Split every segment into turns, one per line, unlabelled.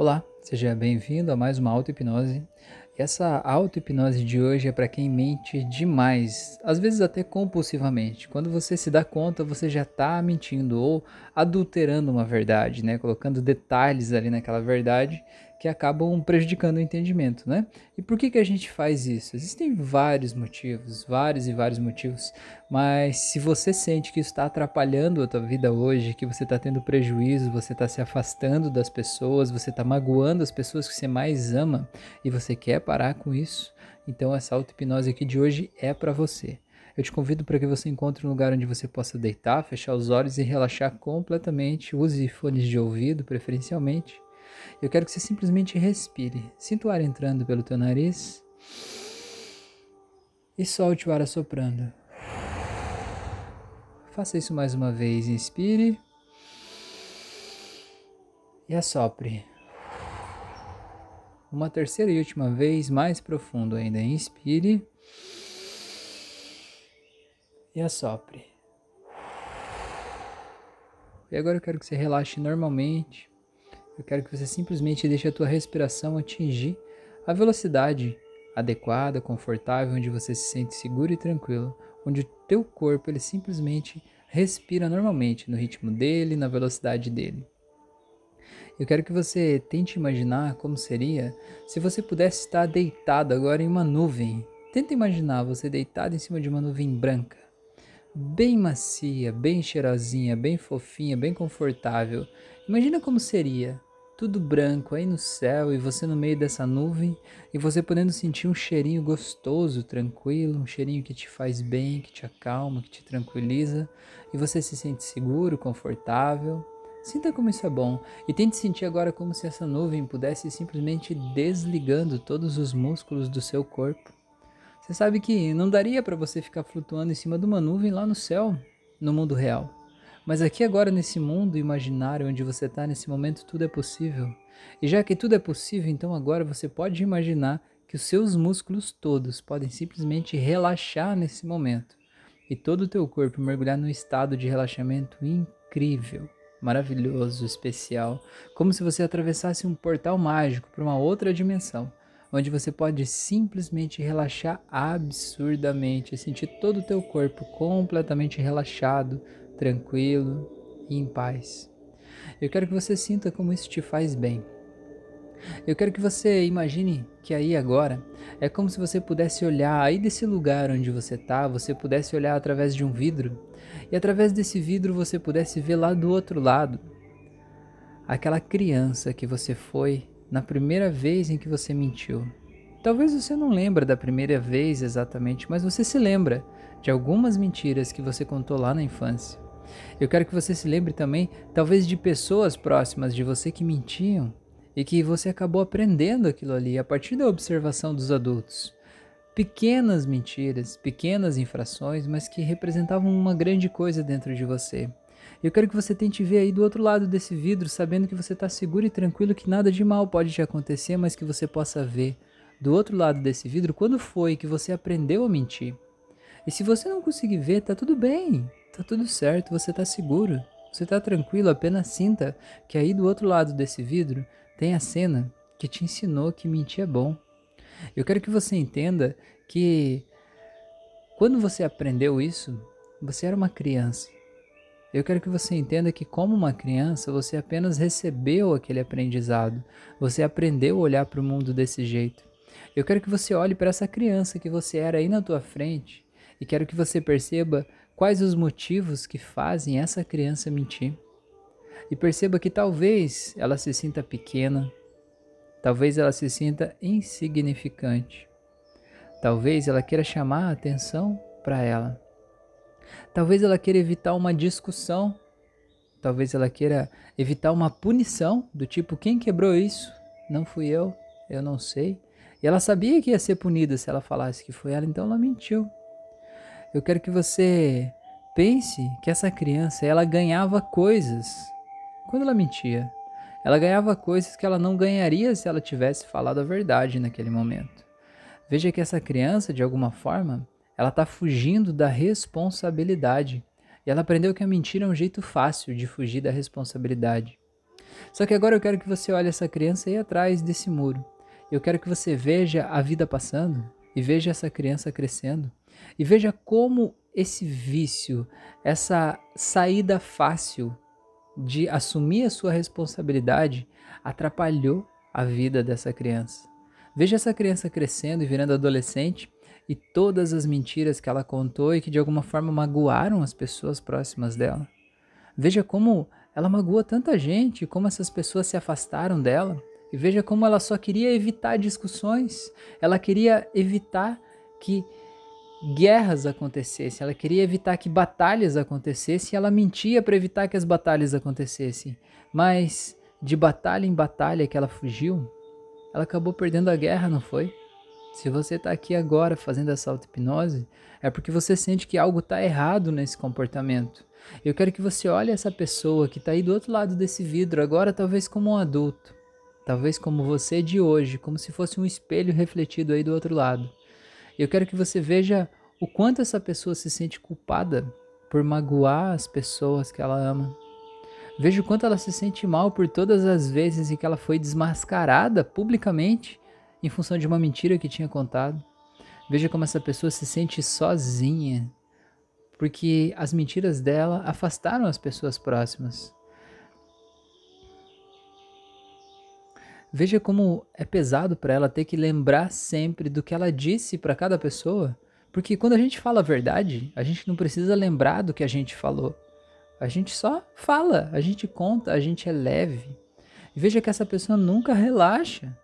Olá, seja bem-vindo a mais uma auto-hipnose. Essa auto-hipnose de hoje é para quem mente demais, às vezes até compulsivamente. Quando você se dá conta, você já está mentindo ou adulterando uma verdade, né? Colocando detalhes ali naquela verdade que acabam prejudicando o entendimento, né? E por que, que a gente faz isso? Existem vários motivos, vários e vários motivos, mas se você sente que isso está atrapalhando a tua vida hoje, que você está tendo prejuízo, você está se afastando das pessoas, você está magoando as pessoas que você mais ama e você quer parar com isso, então essa auto-hipnose aqui de hoje é para você. Eu te convido para que você encontre um lugar onde você possa deitar, fechar os olhos e relaxar completamente. Use fones de ouvido, preferencialmente. Eu quero que você simplesmente respire. Sinta o ar entrando pelo teu nariz e solte o ar assoprando. Faça isso mais uma vez. Inspire e assopre. Uma terceira e última vez, mais profundo ainda. Inspire e assopre. E agora eu quero que você relaxe normalmente. Eu quero que você simplesmente deixe a tua respiração atingir a velocidade adequada, confortável, onde você se sente seguro e tranquilo, onde o teu corpo ele simplesmente respira normalmente no ritmo dele, na velocidade dele. Eu quero que você tente imaginar como seria se você pudesse estar deitado agora em uma nuvem. Tenta imaginar você deitado em cima de uma nuvem branca, bem macia, bem cheirosinha, bem fofinha, bem confortável. Imagina como seria tudo branco aí no céu e você no meio dessa nuvem e você podendo sentir um cheirinho gostoso, tranquilo, um cheirinho que te faz bem, que te acalma, que te tranquiliza e você se sente seguro, confortável. Sinta como isso é bom e tente sentir agora como se essa nuvem pudesse simplesmente desligando todos os músculos do seu corpo. Você sabe que não daria para você ficar flutuando em cima de uma nuvem lá no céu, no mundo real. Mas aqui agora nesse mundo imaginário onde você está nesse momento, tudo é possível. E já que tudo é possível, então agora você pode imaginar que os seus músculos todos podem simplesmente relaxar nesse momento e todo o teu corpo mergulhar num estado de relaxamento incrível, maravilhoso, especial, como se você atravessasse um portal mágico para uma outra dimensão, onde você pode simplesmente relaxar absurdamente, sentir todo o teu corpo completamente relaxado, tranquilo e em paz. Eu quero que você sinta como isso te faz bem. Eu quero que você imagine que aí agora é como se você pudesse olhar aí desse lugar onde você está, você pudesse olhar através de um vidro e através desse vidro você pudesse ver lá do outro lado aquela criança que você foi na primeira vez em que você mentiu. Talvez você não lembre da primeira vez exatamente, mas você se lembra de algumas mentiras que você contou lá na infância. Eu quero que você se lembre também, talvez, de pessoas próximas de você que mentiam e que você acabou aprendendo aquilo ali a partir da observação dos adultos. Pequenas mentiras, pequenas infrações, mas que representavam uma grande coisa dentro de você. Eu quero que você tente ver aí do outro lado desse vidro, sabendo que você está seguro e tranquilo, que nada de mal pode te acontecer, mas que você possa ver do outro lado desse vidro quando foi que você aprendeu a mentir. E se você não conseguir ver, tá tudo bem. Tá tudo certo, você tá seguro. Você tá tranquilo, apenas sinta que aí do outro lado desse vidro tem a cena que te ensinou que mentir é bom. Eu quero que você entenda que quando você aprendeu isso, você era uma criança. Eu quero que você entenda que, como uma criança, você apenas recebeu aquele aprendizado. Você aprendeu a olhar para o mundo desse jeito. Eu quero que você olhe para essa criança que você era aí na tua frente e quero que você perceba quais os motivos que fazem essa criança mentir. E perceba que talvez ela se sinta pequena, talvez ela se sinta insignificante, talvez ela queira chamar a atenção para ela, talvez ela queira evitar uma discussão, talvez ela queira evitar uma punição do tipo: quem quebrou isso? Não fui eu, eu não sei. E ela sabia que ia ser punida se ela falasse que foi ela, então ela mentiu eu quero que você pense que essa criança ela ganhava coisas quando ela mentia. Ela ganhava coisas que ela não ganharia se ela tivesse falado a verdade naquele momento. Veja que essa criança, de alguma forma, ela está fugindo da responsabilidade. E ela aprendeu que a mentira é um jeito fácil de fugir da responsabilidade. Só que agora eu quero que você olhe essa criança aí atrás desse muro. Eu quero que você veja a vida passando e veja essa criança crescendo e veja como esse vício, essa saída fácil de assumir a sua responsabilidade atrapalhou a vida dessa criança. Veja essa criança crescendo e virando adolescente e todas as mentiras que ela contou e que de alguma forma magoaram as pessoas próximas dela. Veja como ela magoa tanta gente, como essas pessoas se afastaram dela. E veja como ela só queria evitar discussões, ela queria evitar que guerras acontecessem, ela queria evitar que batalhas acontecessem, ela mentia para evitar que as batalhas acontecessem. Mas de batalha em batalha que ela fugiu, ela acabou perdendo a guerra, não foi? Se você está aqui agora fazendo essa auto-hipnose, é porque você sente que algo está errado nesse comportamento. Eu quero que você olhe essa pessoa que está aí do outro lado desse vidro, agora talvez como um adulto, talvez como você de hoje, como se fosse um espelho refletido aí do outro lado. Eu quero que você veja o quanto essa pessoa se sente culpada por magoar as pessoas que ela ama. Veja o quanto ela se sente mal por todas as vezes em que ela foi desmascarada publicamente em função de uma mentira que tinha contado. Veja como essa pessoa se sente sozinha, porque as mentiras dela afastaram as pessoas próximas. Veja como é pesado para ela ter que lembrar sempre do que ela disse para cada pessoa, porque quando a gente fala a verdade, a gente não precisa lembrar do que a gente falou. A gente só fala, a gente conta, a gente é leve. E veja que essa pessoa nunca relaxa.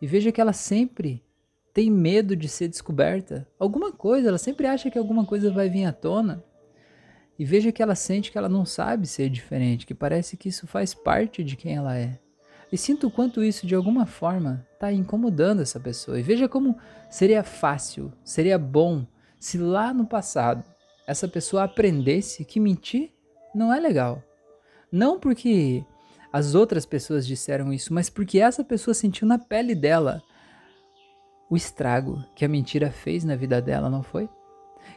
E veja que ela sempre tem medo de ser descoberta. Alguma coisa, ela sempre acha que alguma coisa vai vir à tona. E veja que ela sente que ela não sabe ser diferente, que parece que isso faz parte de quem ela é. E sinto o quanto isso, de alguma forma, está incomodando essa pessoa. E veja como seria fácil, seria bom, se lá no passado essa pessoa aprendesse que mentir não é legal. Não porque as outras pessoas disseram isso, mas porque essa pessoa sentiu na pele dela o estrago que a mentira fez na vida dela, não foi?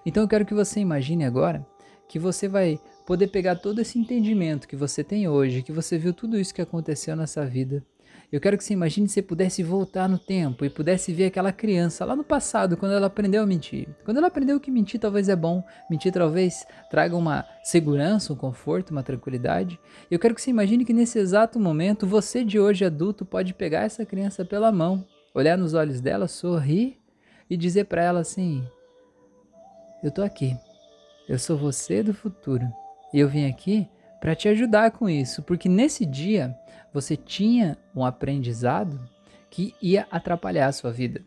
Então eu quero que você imagine agora que você vai poder pegar todo esse entendimento que você tem hoje, que você viu tudo isso que aconteceu nessa vida, eu quero que você imagine se pudesse voltar no tempo e pudesse ver aquela criança lá no passado, quando ela aprendeu a mentir. Quando ela aprendeu que mentir talvez é bom, mentir talvez traga uma segurança, um conforto, uma tranquilidade. Eu quero que você imagine que nesse exato momento, você de hoje adulto pode pegar essa criança pela mão, olhar nos olhos dela, sorrir e dizer para ela assim: Eu tô aqui. Eu sou você do futuro. E eu vim aqui para te ajudar com isso, porque nesse dia você tinha um aprendizado que ia atrapalhar a sua vida.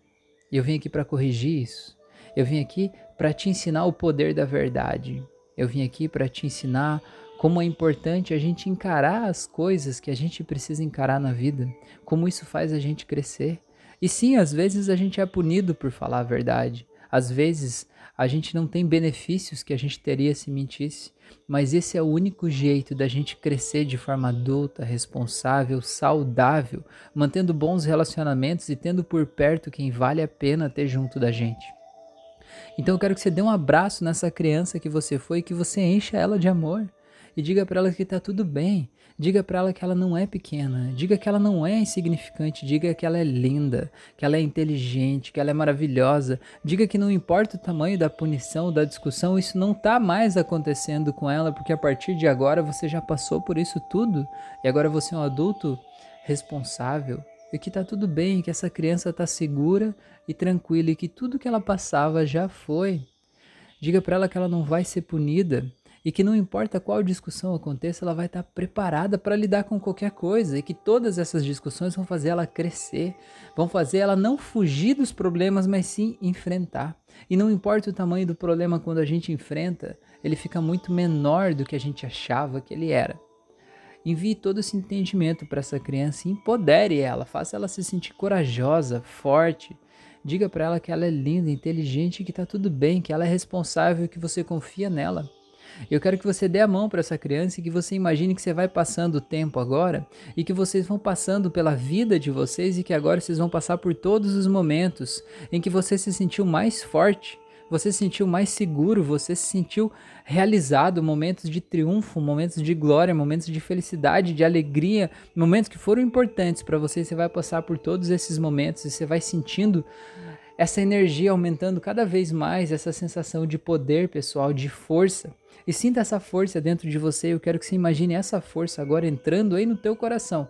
E eu vim aqui para corrigir isso. Eu vim aqui para te ensinar o poder da verdade. Eu vim aqui para te ensinar como é importante a gente encarar as coisas que a gente precisa encarar na vida, como isso faz a gente crescer. E sim, às vezes a gente é punido por falar a verdade. Às vezes a gente não tem benefícios que a gente teria se mentisse, mas esse é o único jeito da gente crescer de forma adulta, responsável, saudável, mantendo bons relacionamentos e tendo por perto quem vale a pena ter junto da gente. Então eu quero que você dê um abraço nessa criança que você foi e que você encha ela de amor e diga para ela que está tudo bem, Diga para ela que ela não é pequena, diga que ela não é insignificante, diga que ela é linda, que ela é inteligente, que ela é maravilhosa. Diga que não importa o tamanho da punição, da discussão, isso não está mais acontecendo com ela, porque a partir de agora você já passou por isso tudo. E agora você é um adulto responsável. E que está tudo bem, que essa criança está segura e tranquila e que tudo que ela passava já foi. Diga para ela que ela não vai ser punida, e que não importa qual discussão aconteça, ela vai estar preparada para lidar com qualquer coisa e que todas essas discussões vão fazer ela crescer, vão fazer ela não fugir dos problemas, mas sim enfrentar. E não importa o tamanho do problema quando a gente enfrenta, ele fica muito menor do que a gente achava que ele era. Envie todo esse entendimento para essa criança e empodere ela, faça ela se sentir corajosa, forte. Diga para ela que ela é linda, inteligente, que está tudo bem, que ela é responsável, que você confia nela. Eu quero que você dê a mão para essa criança e que você imagine que você vai passando o tempo agora e que vocês vão passando pela vida de vocês e que agora vocês vão passar por todos os momentos em que você se sentiu mais forte, você se sentiu mais seguro, você se sentiu realizado, momentos de triunfo, momentos de glória, momentos de felicidade, de alegria, momentos que foram importantes para você. Você vai passar por todos esses momentos e você vai sentindo essa energia aumentando cada vez mais, essa sensação de poder pessoal, de força. E sinta essa força dentro de você. Eu quero que você imagine essa força agora entrando aí no teu coração.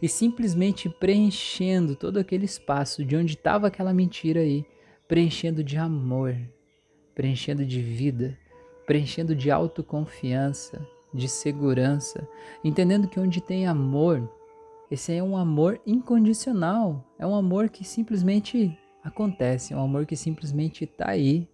E simplesmente preenchendo todo aquele espaço de onde estava aquela mentira aí, preenchendo de amor, preenchendo de vida, preenchendo de autoconfiança, de segurança, entendendo que onde tem amor, esse é um amor incondicional, é um amor que simplesmente acontece, é um amor que simplesmente está aí.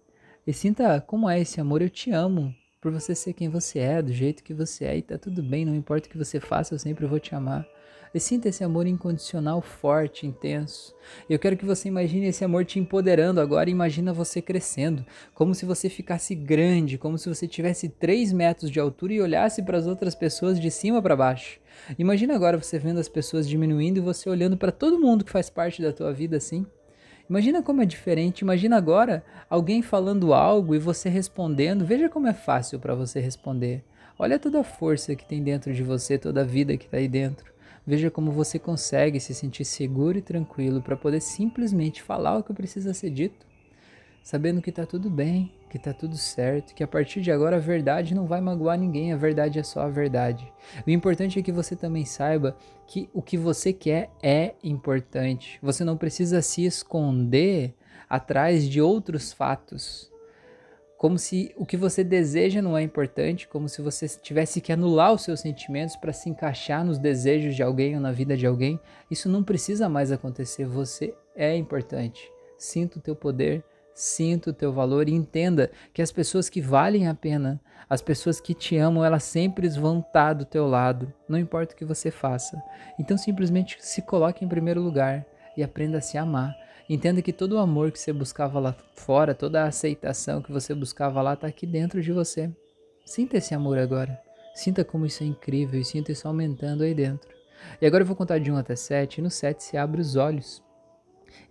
E sinta como é esse amor, eu te amo, por você ser quem você é, do jeito que você é, e tá tudo bem, não importa o que você faça, eu sempre vou te amar. E sinta esse amor incondicional forte, intenso. Eu quero que você imagine esse amor te empoderando agora. Imagina você crescendo, como se você ficasse grande, como se você tivesse 3 metros de altura e olhasse para as outras pessoas de cima para baixo. Imagina agora você vendo as pessoas diminuindo e você olhando para todo mundo que faz parte da tua vida assim. Imagina como é diferente. Imagina agora alguém falando algo e você respondendo. Veja como é fácil para você responder. Olha toda a força que tem dentro de você, toda a vida que está aí dentro. Veja como você consegue se sentir seguro e tranquilo para poder simplesmente falar o que precisa ser dito, sabendo que está tudo bem, que está tudo certo, que a partir de agora a verdade não vai magoar ninguém, a verdade é só a verdade. O importante é que você também saiba que o que você quer é importante. Você não precisa se esconder atrás de outros fatos como se o que você deseja não é importante, como se você tivesse que anular os seus sentimentos para se encaixar nos desejos de alguém ou na vida de alguém. Isso não precisa mais acontecer. Você é importante. Sinta o teu poder, sinta o teu valor e entenda que as pessoas que valem a pena, as pessoas que te amam, elas sempre vão estar do teu lado, não importa o que você faça. Então simplesmente se coloque em primeiro lugar e aprenda a se amar Entenda que todo o amor que você buscava lá fora, toda a aceitação que você buscava lá, está aqui dentro de você. Sinta esse amor agora. Sinta como isso é incrível e sinta isso aumentando aí dentro. E agora eu vou contar de 1 até 7, e no 7 você abre os olhos.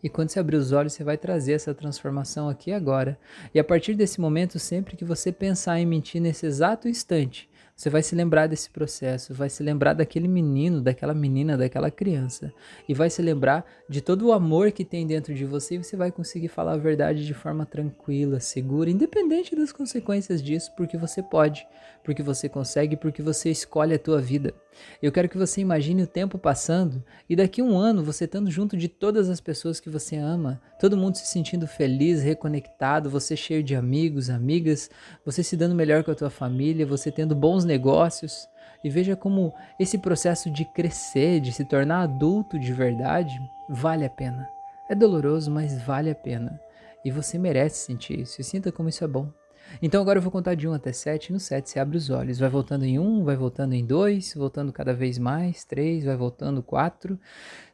E quando você abrir os olhos, você vai trazer essa transformação aqui agora. E a partir desse momento, sempre que você pensar em mentir nesse exato instante, você vai se lembrar desse processo, vai se lembrar daquele menino, daquela menina, daquela criança. E vai se lembrar de todo o amor que tem dentro de você e você vai conseguir falar a verdade de forma tranquila, segura, independente das consequências disso, porque você pode, porque você consegue, porque você escolhe a tua vida. Eu quero que você imagine o tempo passando e daqui a um ano você estando junto de todas as pessoas que você ama, todo mundo se sentindo feliz, reconectado, você cheio de amigos, amigas, você se dando melhor com a tua família, você tendo bons negócios. E veja como esse processo de crescer, de se tornar adulto de verdade, vale a pena. É doloroso, mas vale a pena. E você merece sentir isso. E sinta como isso é bom. Então agora eu vou contar de 1 até 7. No 7 você abre os olhos. Vai voltando em 1, vai voltando em 2, voltando cada vez mais. 3, vai voltando 4.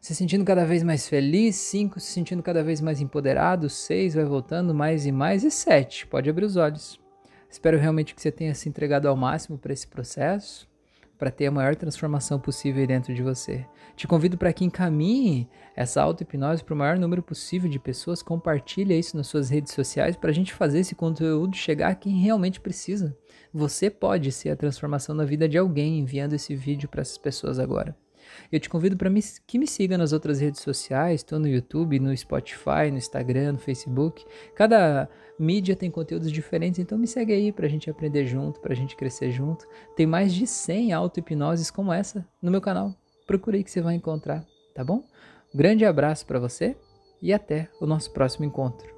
Se sentindo cada vez mais feliz. 5, se sentindo cada vez mais empoderado. 6, vai voltando mais e mais. E 7, pode abrir os olhos. Espero realmente que você tenha se entregado ao máximo para esse processo para ter a maior transformação possível dentro de você. Te convido para que encaminhe essa auto-hipnose para o maior número possível de pessoas, compartilhe isso nas suas redes sociais para a gente fazer esse conteúdo chegar a quem realmente precisa. Você pode ser a transformação na vida de alguém enviando esse vídeo para essas pessoas agora. Eu te convido para que me siga nas outras redes sociais, estou no YouTube, no Spotify, no Instagram, no Facebook. Cada mídia tem conteúdos diferentes, então me segue aí para a gente aprender junto, para a gente crescer junto. Tem mais de 100 auto-hipnoses como essa no meu canal. Procure aí que você vai encontrar, tá bom? Um grande abraço para você e até o nosso próximo encontro.